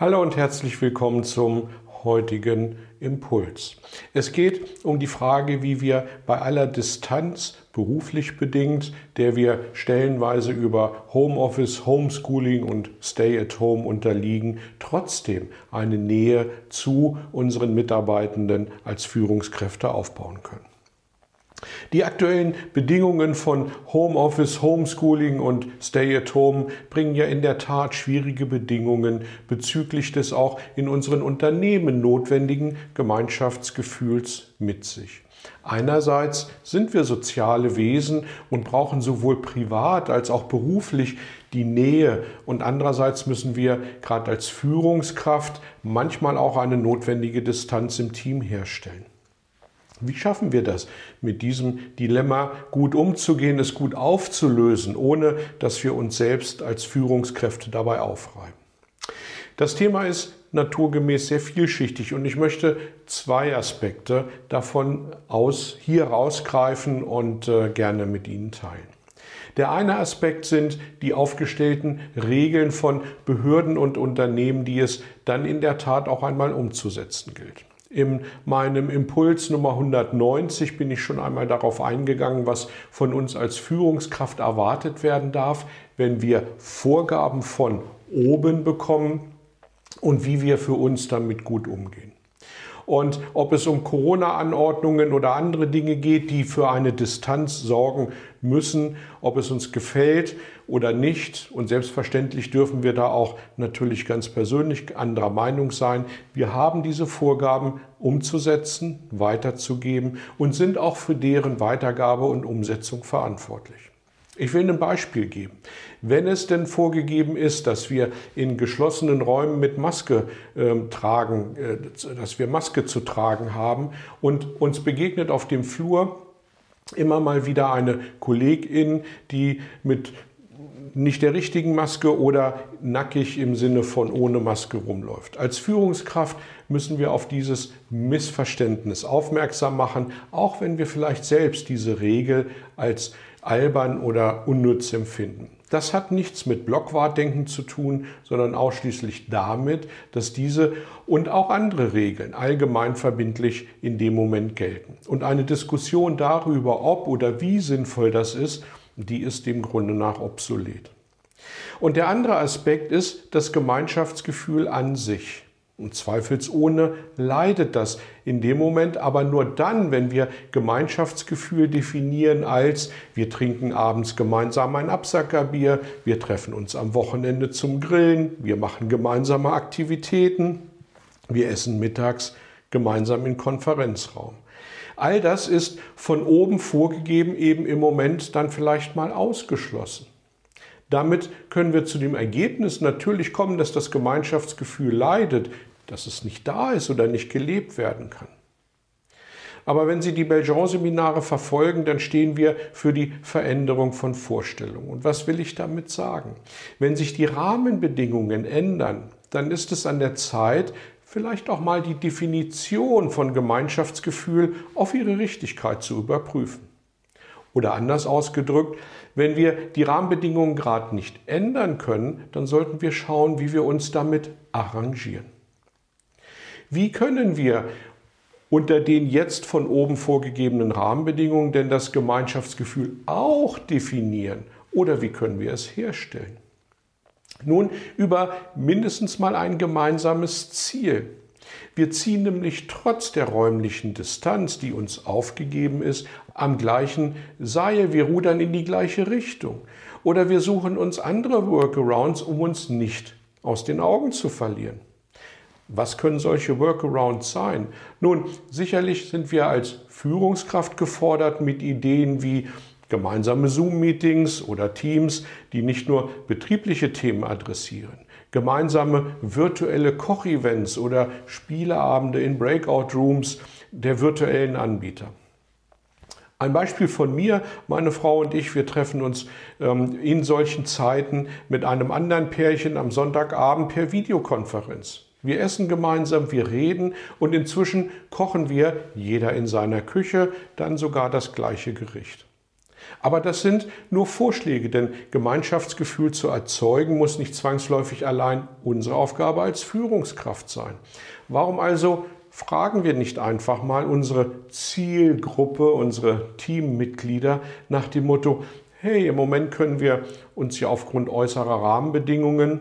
Hallo und herzlich willkommen zum heutigen Impuls. Es geht um die Frage, wie wir bei aller Distanz beruflich bedingt, der wir stellenweise über Homeoffice, Homeschooling und Stay at Home unterliegen, trotzdem eine Nähe zu unseren Mitarbeitenden als Führungskräfte aufbauen können. Die aktuellen Bedingungen von Homeoffice, Homeschooling und Stay at Home bringen ja in der Tat schwierige Bedingungen bezüglich des auch in unseren Unternehmen notwendigen Gemeinschaftsgefühls mit sich. Einerseits sind wir soziale Wesen und brauchen sowohl privat als auch beruflich die Nähe und andererseits müssen wir gerade als Führungskraft manchmal auch eine notwendige Distanz im Team herstellen. Wie schaffen wir das, mit diesem Dilemma gut umzugehen, es gut aufzulösen, ohne dass wir uns selbst als Führungskräfte dabei aufreiben? Das Thema ist naturgemäß sehr vielschichtig und ich möchte zwei Aspekte davon aus hier rausgreifen und äh, gerne mit Ihnen teilen. Der eine Aspekt sind die aufgestellten Regeln von Behörden und Unternehmen, die es dann in der Tat auch einmal umzusetzen gilt. In meinem Impuls Nummer 190 bin ich schon einmal darauf eingegangen, was von uns als Führungskraft erwartet werden darf, wenn wir Vorgaben von oben bekommen und wie wir für uns damit gut umgehen. Und ob es um Corona-Anordnungen oder andere Dinge geht, die für eine Distanz sorgen müssen, ob es uns gefällt oder nicht. Und selbstverständlich dürfen wir da auch natürlich ganz persönlich anderer Meinung sein. Wir haben diese Vorgaben umzusetzen, weiterzugeben und sind auch für deren Weitergabe und Umsetzung verantwortlich. Ich will ein Beispiel geben. Wenn es denn vorgegeben ist, dass wir in geschlossenen Räumen mit Maske äh, tragen, äh, dass wir Maske zu tragen haben und uns begegnet auf dem Flur immer mal wieder eine Kollegin, die mit nicht der richtigen Maske oder nackig im Sinne von ohne Maske rumläuft. Als Führungskraft müssen wir auf dieses Missverständnis aufmerksam machen, auch wenn wir vielleicht selbst diese Regel als albern oder unnütz empfinden. Das hat nichts mit Blockwartdenken zu tun, sondern ausschließlich damit, dass diese und auch andere Regeln allgemein verbindlich in dem Moment gelten. Und eine Diskussion darüber, ob oder wie sinnvoll das ist, die ist dem Grunde nach obsolet. Und der andere Aspekt ist das Gemeinschaftsgefühl an sich. Und zweifelsohne leidet das in dem Moment, aber nur dann, wenn wir Gemeinschaftsgefühl definieren als wir trinken abends gemeinsam ein Absackerbier, wir treffen uns am Wochenende zum Grillen, wir machen gemeinsame Aktivitäten, wir essen mittags gemeinsam im Konferenzraum. All das ist von oben vorgegeben, eben im Moment dann vielleicht mal ausgeschlossen. Damit können wir zu dem Ergebnis natürlich kommen, dass das Gemeinschaftsgefühl leidet, dass es nicht da ist oder nicht gelebt werden kann. Aber wenn Sie die Belgian-Seminare verfolgen, dann stehen wir für die Veränderung von Vorstellungen. Und was will ich damit sagen? Wenn sich die Rahmenbedingungen ändern, dann ist es an der Zeit, vielleicht auch mal die Definition von Gemeinschaftsgefühl auf ihre Richtigkeit zu überprüfen. Oder anders ausgedrückt, wenn wir die Rahmenbedingungen gerade nicht ändern können, dann sollten wir schauen, wie wir uns damit arrangieren. Wie können wir unter den jetzt von oben vorgegebenen Rahmenbedingungen denn das Gemeinschaftsgefühl auch definieren? Oder wie können wir es herstellen? Nun, über mindestens mal ein gemeinsames Ziel. Wir ziehen nämlich trotz der räumlichen Distanz, die uns aufgegeben ist, am gleichen Seil. Wir rudern in die gleiche Richtung. Oder wir suchen uns andere Workarounds, um uns nicht aus den Augen zu verlieren. Was können solche Workarounds sein? Nun, sicherlich sind wir als Führungskraft gefordert mit Ideen wie gemeinsame Zoom-Meetings oder Teams, die nicht nur betriebliche Themen adressieren, gemeinsame virtuelle Kochevents oder Spieleabende in Breakout-Rooms der virtuellen Anbieter. Ein Beispiel von mir, meine Frau und ich, wir treffen uns ähm, in solchen Zeiten mit einem anderen Pärchen am Sonntagabend per Videokonferenz. Wir essen gemeinsam, wir reden und inzwischen kochen wir, jeder in seiner Küche, dann sogar das gleiche Gericht. Aber das sind nur Vorschläge, denn Gemeinschaftsgefühl zu erzeugen muss nicht zwangsläufig allein unsere Aufgabe als Führungskraft sein. Warum also fragen wir nicht einfach mal unsere Zielgruppe, unsere Teammitglieder nach dem Motto, hey, im Moment können wir uns ja aufgrund äußerer Rahmenbedingungen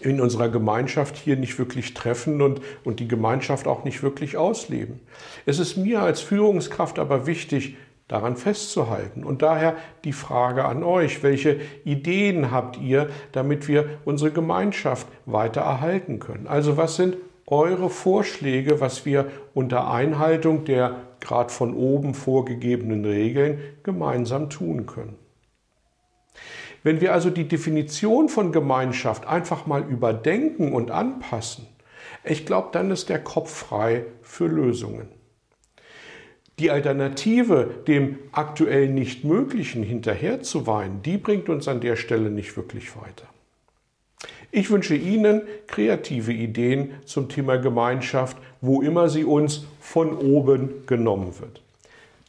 in unserer Gemeinschaft hier nicht wirklich treffen und, und die Gemeinschaft auch nicht wirklich ausleben. Es ist mir als Führungskraft aber wichtig, daran festzuhalten. Und daher die Frage an euch, welche Ideen habt ihr, damit wir unsere Gemeinschaft weiter erhalten können? Also was sind eure Vorschläge, was wir unter Einhaltung der gerade von oben vorgegebenen Regeln gemeinsam tun können? Wenn wir also die Definition von Gemeinschaft einfach mal überdenken und anpassen, ich glaube, dann ist der Kopf frei für Lösungen. Die Alternative, dem aktuell nicht Möglichen hinterherzuweinen, die bringt uns an der Stelle nicht wirklich weiter. Ich wünsche Ihnen kreative Ideen zum Thema Gemeinschaft, wo immer sie uns von oben genommen wird.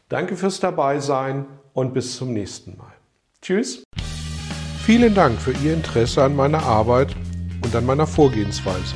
Danke fürs Dabeisein und bis zum nächsten Mal. Tschüss. Vielen Dank für Ihr Interesse an meiner Arbeit und an meiner Vorgehensweise.